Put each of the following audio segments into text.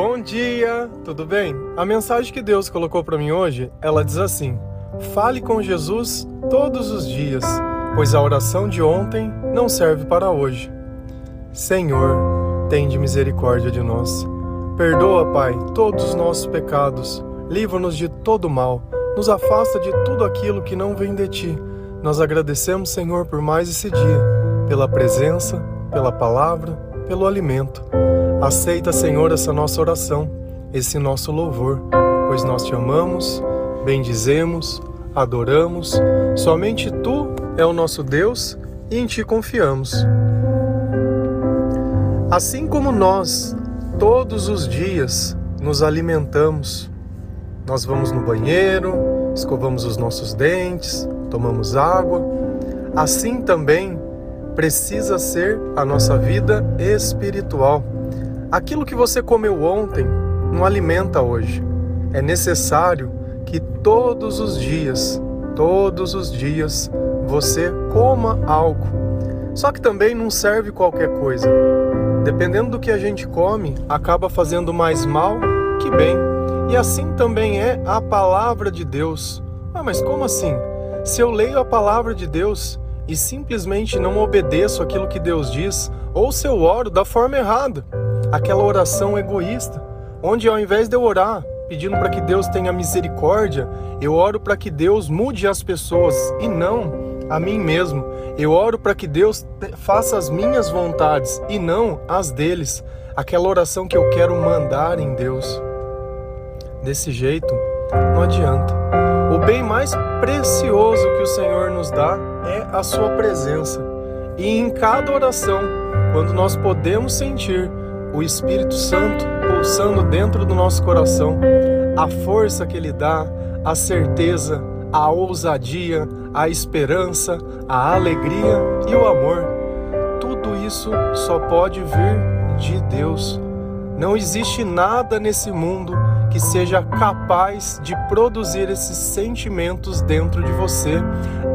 Bom dia, tudo bem? A mensagem que Deus colocou para mim hoje, ela diz assim: Fale com Jesus todos os dias, pois a oração de ontem não serve para hoje. Senhor, tende misericórdia de nós. Perdoa, Pai, todos os nossos pecados. Livra-nos de todo mal. Nos afasta de tudo aquilo que não vem de ti. Nós agradecemos, Senhor, por mais esse dia, pela presença, pela palavra, pelo alimento. Aceita, Senhor, essa nossa oração, esse nosso louvor, pois nós te amamos, bendizemos, adoramos. Somente tu é o nosso Deus e em ti confiamos. Assim como nós, todos os dias, nos alimentamos, nós vamos no banheiro, escovamos os nossos dentes, tomamos água, assim também precisa ser a nossa vida espiritual Aquilo que você comeu ontem não alimenta hoje. É necessário que todos os dias, todos os dias, você coma algo. Só que também não serve qualquer coisa. Dependendo do que a gente come, acaba fazendo mais mal que bem. E assim também é a palavra de Deus. Ah, mas como assim? Se eu leio a palavra de Deus e simplesmente não obedeço aquilo que Deus diz, ou se eu oro da forma errada, aquela oração egoísta, onde ao invés de eu orar pedindo para que Deus tenha misericórdia, eu oro para que Deus mude as pessoas e não a mim mesmo. Eu oro para que Deus faça as minhas vontades e não as deles. Aquela oração que eu quero mandar em Deus. Desse jeito, não adianta. O bem mais precioso que o Senhor nos dá é a Sua presença. E em cada oração, quando nós podemos sentir o Espírito Santo pulsando dentro do nosso coração, a força que ele dá, a certeza, a ousadia, a esperança, a alegria e o amor. Tudo isso só pode vir de Deus. Não existe nada nesse mundo que seja capaz de produzir esses sentimentos dentro de você,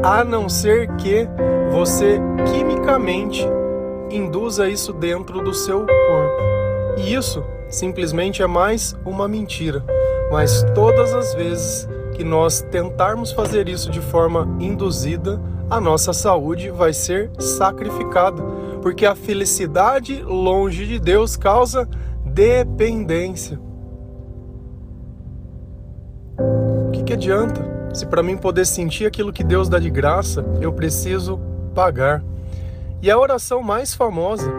a não ser que você quimicamente induza isso dentro do seu corpo. E isso simplesmente é mais uma mentira. Mas todas as vezes que nós tentarmos fazer isso de forma induzida, a nossa saúde vai ser sacrificada, porque a felicidade longe de Deus causa dependência. O que, que adianta? Se para mim poder sentir aquilo que Deus dá de graça, eu preciso pagar. E a oração mais famosa,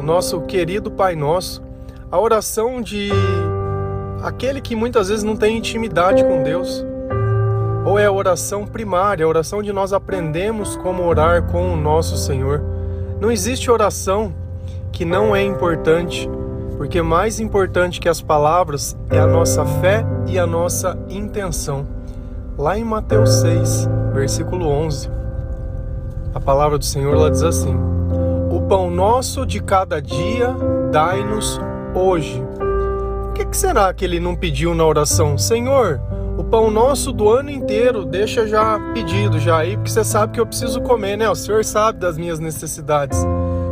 o nosso querido Pai Nosso, a oração de aquele que muitas vezes não tem intimidade com Deus, ou é a oração primária, a oração onde nós aprendemos como orar com o nosso Senhor. Não existe oração que não é importante, porque mais importante que as palavras é a nossa fé e a nossa intenção. Lá em Mateus 6, versículo 11. A palavra do Senhor ela diz assim: O pão nosso de cada dia dai-nos hoje. Por que, que será que ele não pediu na oração, Senhor? O pão nosso do ano inteiro, deixa já pedido já aí, porque você sabe que eu preciso comer, né? O Senhor sabe das minhas necessidades.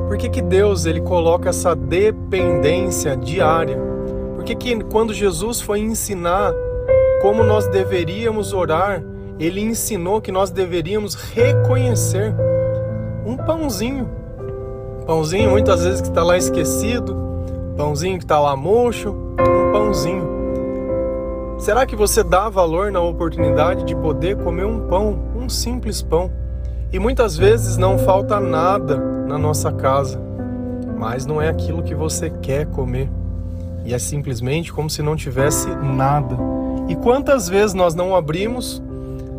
Por que, que Deus ele coloca essa dependência diária? Por que, que quando Jesus foi ensinar como nós deveríamos orar, ele ensinou que nós deveríamos reconhecer um pãozinho. Pãozinho muitas vezes que está lá esquecido, pãozinho que está lá murcho, um pãozinho. Será que você dá valor na oportunidade de poder comer um pão, um simples pão? E muitas vezes não falta nada na nossa casa, mas não é aquilo que você quer comer. E é simplesmente como se não tivesse nada. E quantas vezes nós não abrimos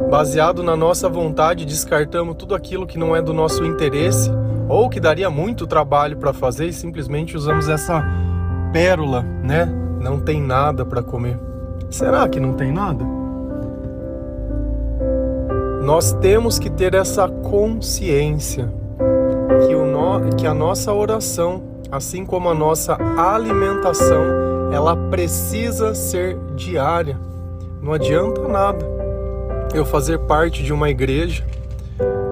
baseado na nossa vontade, descartamos tudo aquilo que não é do nosso interesse ou que daria muito trabalho para fazer e simplesmente usamos essa pérola, né? Não tem nada para comer. Será que não tem nada? Nós temos que ter essa consciência que, o no... que a nossa oração, assim como a nossa alimentação, ela precisa ser diária. Não adianta nada eu fazer parte de uma igreja,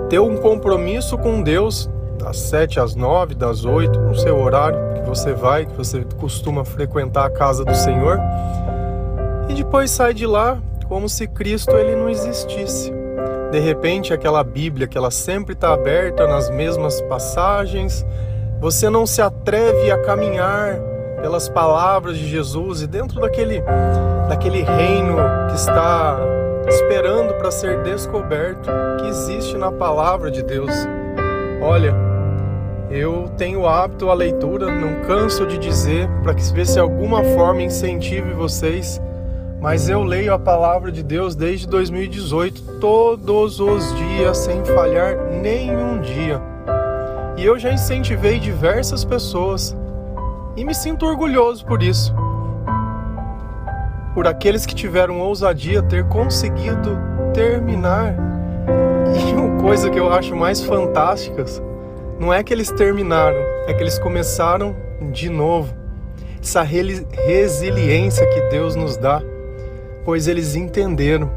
ter um compromisso com Deus das 7 às 9, das 8, no seu horário que você vai, que você costuma frequentar a casa do Senhor, e depois sai de lá como se Cristo ele não existisse. De repente, aquela Bíblia que ela sempre está aberta nas mesmas passagens, você não se atreve a caminhar pelas palavras de Jesus e dentro daquele, daquele reino que está esperando para ser descoberto, que existe na palavra de Deus. Olha, eu tenho hábito à leitura, não canso de dizer, para que ver se alguma forma incentive vocês, mas eu leio a palavra de Deus desde 2018, todos os dias, sem falhar nenhum dia. E eu já incentivei diversas pessoas e me sinto orgulhoso por isso. Por aqueles que tiveram ousadia ter conseguido terminar. E uma coisa que eu acho mais fantástica não é que eles terminaram, é que eles começaram de novo. Essa resiliência que Deus nos dá, pois eles entenderam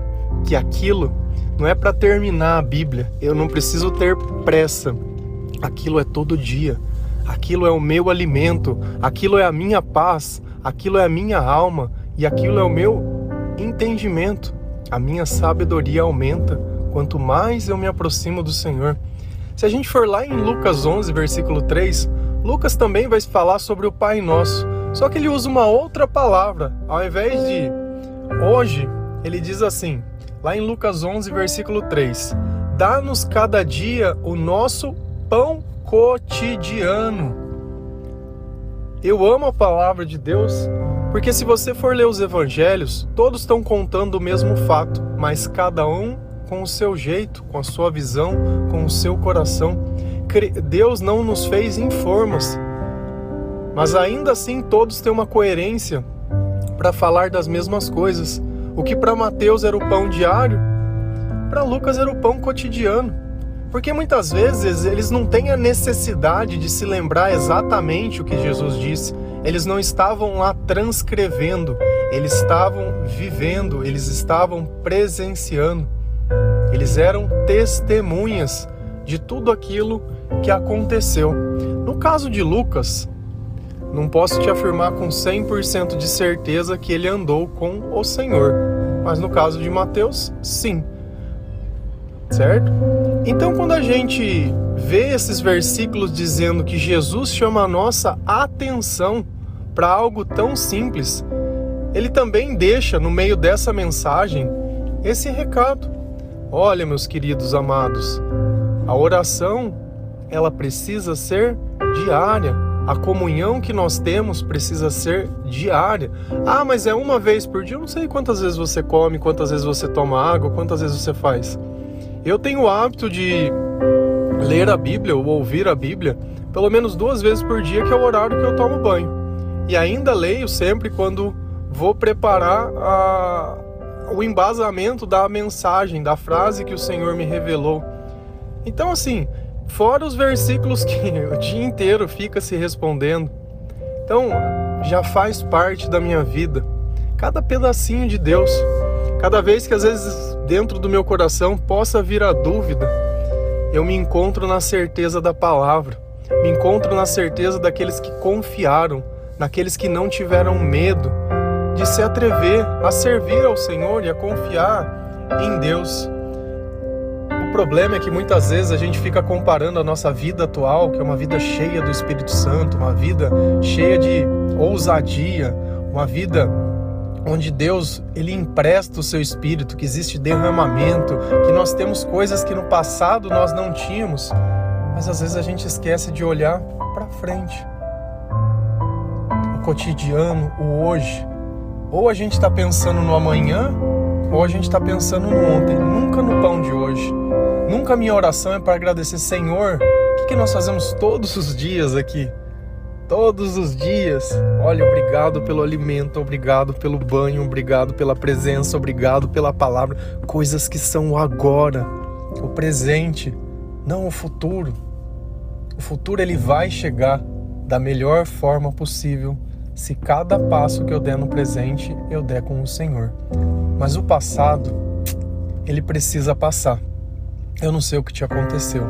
que aquilo não é para terminar a Bíblia, eu não preciso ter pressa, aquilo é todo dia. Aquilo é o meu alimento, aquilo é a minha paz, aquilo é a minha alma e aquilo é o meu entendimento. A minha sabedoria aumenta quanto mais eu me aproximo do Senhor. Se a gente for lá em Lucas 11, versículo 3, Lucas também vai falar sobre o Pai Nosso, só que ele usa uma outra palavra. Ao invés de hoje, ele diz assim, lá em Lucas 11, versículo 3: Dá-nos cada dia o nosso pão cotidiano. Eu amo a palavra de Deus porque, se você for ler os evangelhos, todos estão contando o mesmo fato, mas cada um com o seu jeito, com a sua visão, com o seu coração. Deus não nos fez em formas, mas ainda assim todos têm uma coerência para falar das mesmas coisas. O que para Mateus era o pão diário, para Lucas era o pão cotidiano. Porque muitas vezes eles não têm a necessidade de se lembrar exatamente o que Jesus disse. Eles não estavam lá transcrevendo, eles estavam vivendo, eles estavam presenciando. Eles eram testemunhas de tudo aquilo que aconteceu. No caso de Lucas, não posso te afirmar com 100% de certeza que ele andou com o Senhor, mas no caso de Mateus, sim certo? Então, quando a gente vê esses versículos dizendo que Jesus chama a nossa atenção para algo tão simples, ele também deixa no meio dessa mensagem esse recado. Olha, meus queridos amados, a oração ela precisa ser diária. A comunhão que nós temos precisa ser diária. Ah, mas é uma vez por dia. Eu não sei quantas vezes você come, quantas vezes você toma água, quantas vezes você faz. Eu tenho o hábito de ler a Bíblia ou ouvir a Bíblia pelo menos duas vezes por dia, que é o horário que eu tomo banho. E ainda leio sempre quando vou preparar a, o embasamento da mensagem, da frase que o Senhor me revelou. Então, assim, fora os versículos que o dia inteiro fica se respondendo. Então, já faz parte da minha vida. Cada pedacinho de Deus. Cada vez que às vezes dentro do meu coração possa vir a dúvida, eu me encontro na certeza da palavra, me encontro na certeza daqueles que confiaram, naqueles que não tiveram medo de se atrever a servir ao Senhor e a confiar em Deus. O problema é que muitas vezes a gente fica comparando a nossa vida atual, que é uma vida cheia do Espírito Santo, uma vida cheia de ousadia, uma vida onde Deus ele empresta o seu espírito, que existe derramamento, que nós temos coisas que no passado nós não tínhamos, mas às vezes a gente esquece de olhar para frente. Cotidiano, o hoje. Ou a gente está pensando no amanhã, ou a gente está pensando no ontem, nunca no pão de hoje. Nunca a minha oração é para agradecer, Senhor, o que, que nós fazemos todos os dias aqui? todos os dias. Olha, obrigado pelo alimento, obrigado pelo banho, obrigado pela presença, obrigado pela palavra. Coisas que são o agora, o presente, não o futuro. O futuro ele vai chegar da melhor forma possível se cada passo que eu der no presente eu der com o Senhor. Mas o passado, ele precisa passar. Eu não sei o que te aconteceu.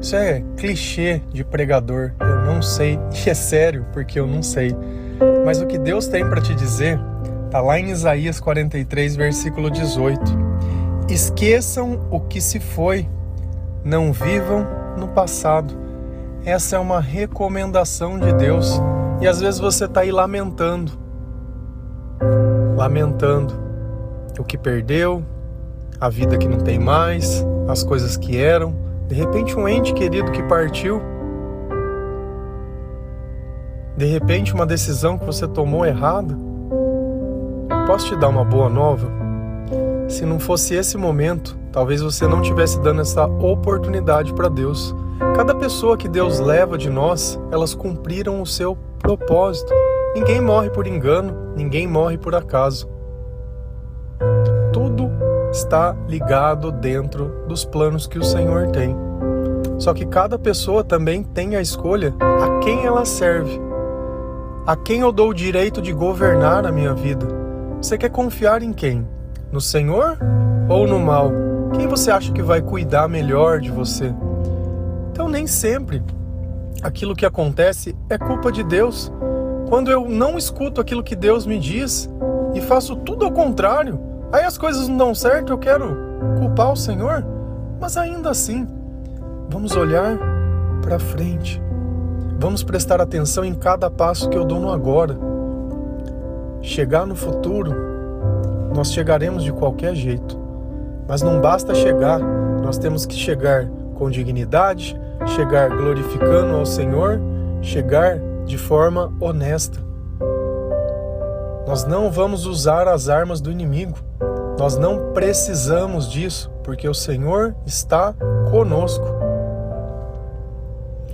Isso é clichê de pregador. Eu não sei, e é sério, porque eu não sei. Mas o que Deus tem para te dizer está lá em Isaías 43, versículo 18. Esqueçam o que se foi, não vivam no passado. Essa é uma recomendação de Deus. E às vezes você está aí lamentando, lamentando o que perdeu, a vida que não tem mais, as coisas que eram. De repente, um ente querido que partiu. De repente, uma decisão que você tomou errada. Posso te dar uma boa nova? Se não fosse esse momento, talvez você não tivesse dando essa oportunidade para Deus. Cada pessoa que Deus leva de nós, elas cumpriram o seu propósito. Ninguém morre por engano, ninguém morre por acaso. Tudo está ligado dentro dos planos que o Senhor tem. Só que cada pessoa também tem a escolha a quem ela serve. A quem eu dou o direito de governar a minha vida? Você quer confiar em quem? No Senhor ou no mal? Quem você acha que vai cuidar melhor de você? Então, nem sempre aquilo que acontece é culpa de Deus. Quando eu não escuto aquilo que Deus me diz e faço tudo ao contrário, Aí as coisas não dão certo, eu quero culpar o Senhor, mas ainda assim, vamos olhar para frente. Vamos prestar atenção em cada passo que eu dou no agora. Chegar no futuro, nós chegaremos de qualquer jeito. Mas não basta chegar, nós temos que chegar com dignidade, chegar glorificando ao Senhor, chegar de forma honesta. Nós não vamos usar as armas do inimigo. Nós não precisamos disso, porque o Senhor está conosco.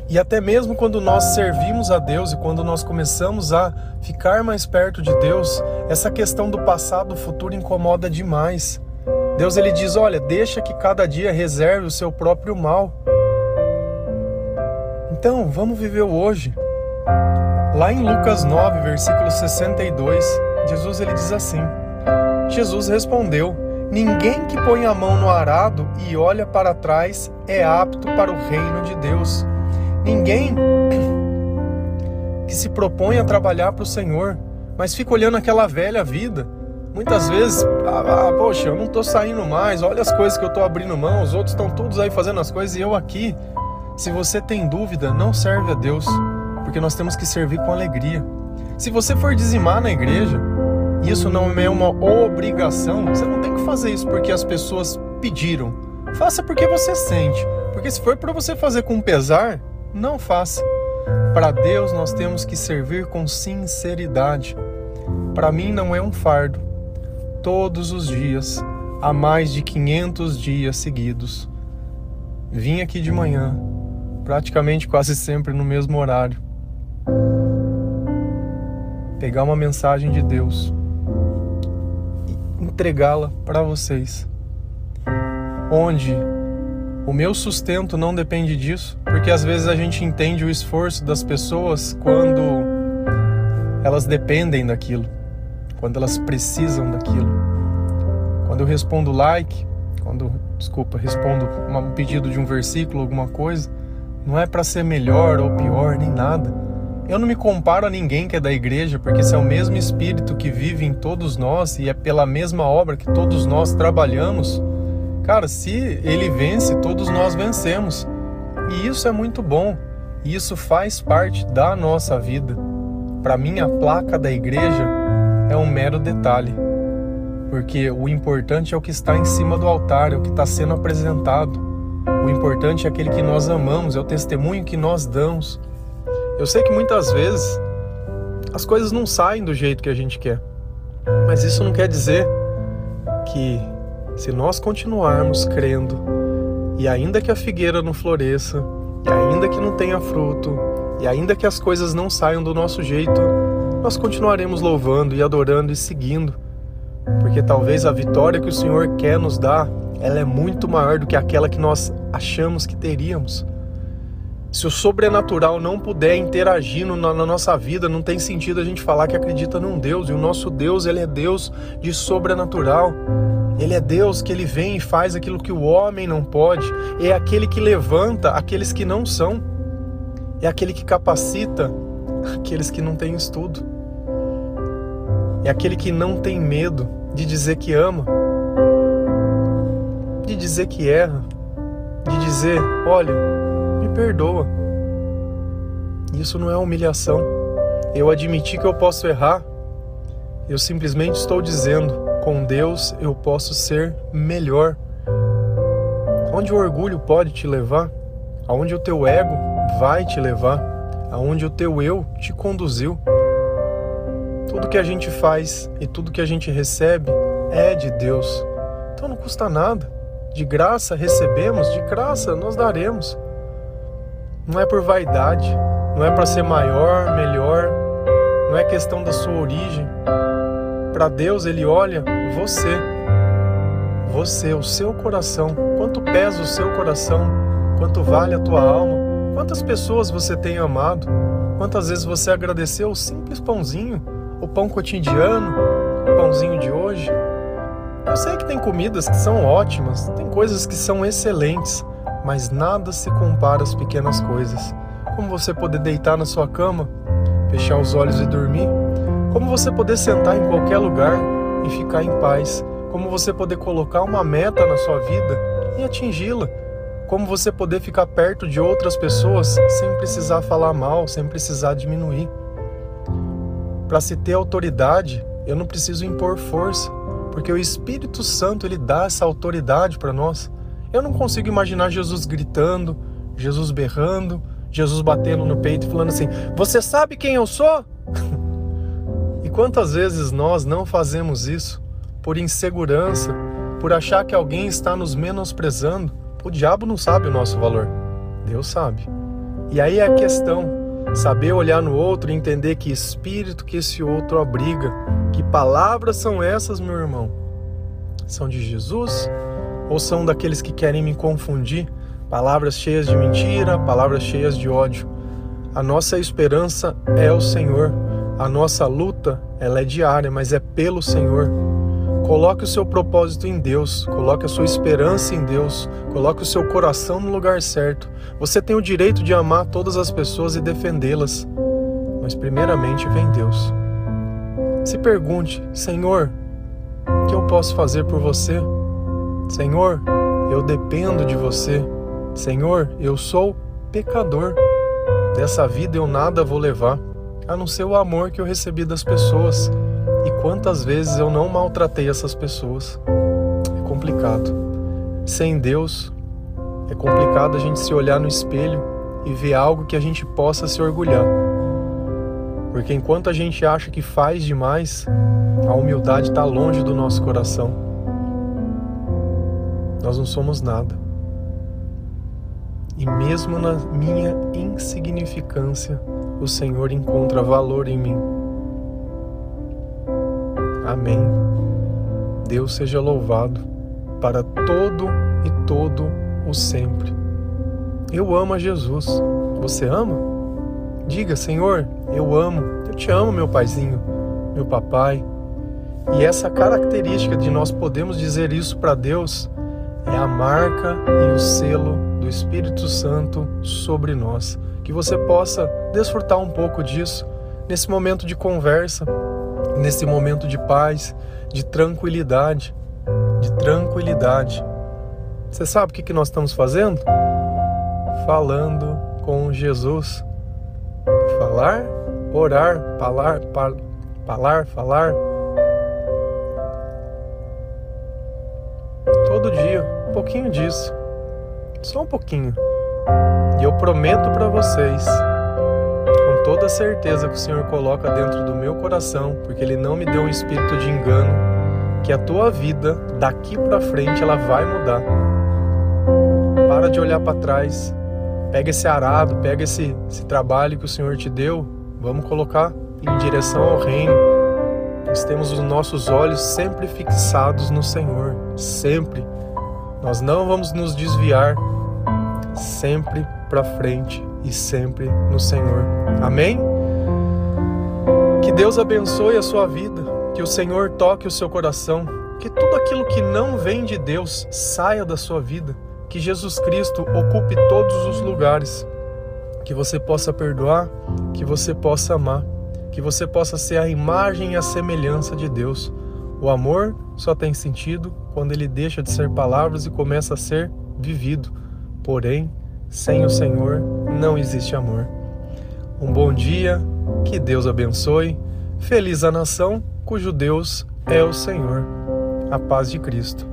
E até mesmo quando nós servimos a Deus e quando nós começamos a ficar mais perto de Deus, essa questão do passado, do futuro incomoda demais. Deus ele diz: "Olha, deixa que cada dia reserve o seu próprio mal". Então, vamos viver o hoje. Lá em Lucas 9, versículo 62, Jesus ele diz assim: Jesus respondeu: Ninguém que põe a mão no arado e olha para trás é apto para o reino de Deus. Ninguém que se propõe a trabalhar para o Senhor, mas fica olhando aquela velha vida. Muitas vezes, ah, ah, poxa, eu não estou saindo mais, olha as coisas que eu estou abrindo mão, os outros estão todos aí fazendo as coisas e eu aqui. Se você tem dúvida, não serve a Deus porque nós temos que servir com alegria. Se você for dizimar na igreja, isso não é uma obrigação, você não tem que fazer isso porque as pessoas pediram. Faça porque você sente. Porque se for para você fazer com pesar, não faça. Para Deus nós temos que servir com sinceridade. Para mim não é um fardo. Todos os dias, há mais de 500 dias seguidos. Vim aqui de manhã, praticamente quase sempre no mesmo horário pegar uma mensagem de Deus e entregá-la para vocês. Onde o meu sustento não depende disso, porque às vezes a gente entende o esforço das pessoas quando elas dependem daquilo, quando elas precisam daquilo. Quando eu respondo like, quando, desculpa, respondo um pedido de um versículo, alguma coisa, não é para ser melhor ou pior, nem nada eu não me comparo a ninguém que é da igreja, porque se é o mesmo Espírito que vive em todos nós e é pela mesma obra que todos nós trabalhamos, cara, se ele vence, todos nós vencemos. E isso é muito bom. E isso faz parte da nossa vida. Para mim, a placa da igreja é um mero detalhe, porque o importante é o que está em cima do altar, é o que está sendo apresentado. O importante é aquele que nós amamos, é o testemunho que nós damos. Eu sei que muitas vezes as coisas não saem do jeito que a gente quer, mas isso não quer dizer que se nós continuarmos crendo e ainda que a figueira não floresça, e ainda que não tenha fruto, e ainda que as coisas não saiam do nosso jeito, nós continuaremos louvando e adorando e seguindo, porque talvez a vitória que o Senhor quer nos dar, ela é muito maior do que aquela que nós achamos que teríamos. Se o sobrenatural não puder interagir no, na, na nossa vida, não tem sentido a gente falar que acredita num Deus. E o nosso Deus, ele é Deus de sobrenatural. Ele é Deus que ele vem e faz aquilo que o homem não pode. É aquele que levanta aqueles que não são. É aquele que capacita aqueles que não têm estudo. É aquele que não tem medo de dizer que ama, de dizer que erra, de dizer: olha, me perdoa. Isso não é humilhação. Eu admiti que eu posso errar. Eu simplesmente estou dizendo: com Deus eu posso ser melhor. Onde o orgulho pode te levar, aonde o teu ego vai te levar, aonde o teu eu te conduziu. Tudo que a gente faz e tudo que a gente recebe é de Deus. Então não custa nada. De graça recebemos, de graça nós daremos. Não é por vaidade, não é para ser maior, melhor, não é questão da sua origem. Para Deus, Ele olha você, você, o seu coração, quanto pesa o seu coração, quanto vale a tua alma, quantas pessoas você tem amado, quantas vezes você agradeceu o simples pãozinho, o pão cotidiano, o pãozinho de hoje. Eu sei que tem comidas que são ótimas, tem coisas que são excelentes, mas nada se compara às pequenas coisas. Como você poder deitar na sua cama, fechar os olhos e dormir. Como você poder sentar em qualquer lugar e ficar em paz. Como você poder colocar uma meta na sua vida e atingi-la. Como você poder ficar perto de outras pessoas sem precisar falar mal, sem precisar diminuir. Para se ter autoridade, eu não preciso impor força porque o Espírito Santo ele dá essa autoridade para nós. Eu não consigo imaginar Jesus gritando, Jesus berrando, Jesus batendo no peito e falando assim: Você sabe quem eu sou? e quantas vezes nós não fazemos isso por insegurança, por achar que alguém está nos menosprezando? O diabo não sabe o nosso valor, Deus sabe. E aí é a questão Saber olhar no outro e entender que espírito que esse outro abriga, que palavras são essas, meu irmão? São de Jesus ou são daqueles que querem me confundir? Palavras cheias de mentira, palavras cheias de ódio. A nossa esperança é o Senhor. A nossa luta, ela é diária, mas é pelo Senhor. Coloque o seu propósito em Deus, coloque a sua esperança em Deus, coloque o seu coração no lugar certo. Você tem o direito de amar todas as pessoas e defendê-las, mas primeiramente vem Deus. Se pergunte: Senhor, o que eu posso fazer por você? Senhor, eu dependo de você. Senhor, eu sou pecador. Dessa vida eu nada vou levar, a não ser o amor que eu recebi das pessoas. Quantas vezes eu não maltratei essas pessoas? É complicado. Sem Deus, é complicado a gente se olhar no espelho e ver algo que a gente possa se orgulhar. Porque enquanto a gente acha que faz demais, a humildade está longe do nosso coração. Nós não somos nada. E mesmo na minha insignificância, o Senhor encontra valor em mim. Amém. Deus seja louvado para todo e todo o sempre. Eu amo a Jesus. Você ama? Diga, Senhor, eu amo. Eu te amo, meu paizinho, meu papai. E essa característica de nós podemos dizer isso para Deus é a marca e o selo do Espírito Santo sobre nós. Que você possa desfrutar um pouco disso nesse momento de conversa, nesse momento de paz, de tranquilidade, de tranquilidade. Você sabe o que nós estamos fazendo? Falando com Jesus. Falar, orar, falar, falar, falar. Todo dia, um pouquinho disso. Só um pouquinho. E eu prometo para vocês toda a certeza que o Senhor coloca dentro do meu coração, porque Ele não me deu um espírito de engano, que a tua vida daqui para frente ela vai mudar. Para de olhar para trás, pega esse arado, pega esse, esse trabalho que o Senhor te deu, vamos colocar em direção ao reino. Nós temos os nossos olhos sempre fixados no Senhor, sempre. Nós não vamos nos desviar, sempre para frente e sempre no Senhor. Amém? Que Deus abençoe a sua vida, que o Senhor toque o seu coração, que tudo aquilo que não vem de Deus saia da sua vida, que Jesus Cristo ocupe todos os lugares, que você possa perdoar, que você possa amar, que você possa ser a imagem e a semelhança de Deus. O amor só tem sentido quando ele deixa de ser palavras e começa a ser vivido. Porém, sem o Senhor não existe amor. Um bom dia, que Deus abençoe. Feliz a nação cujo Deus é o Senhor. A paz de Cristo.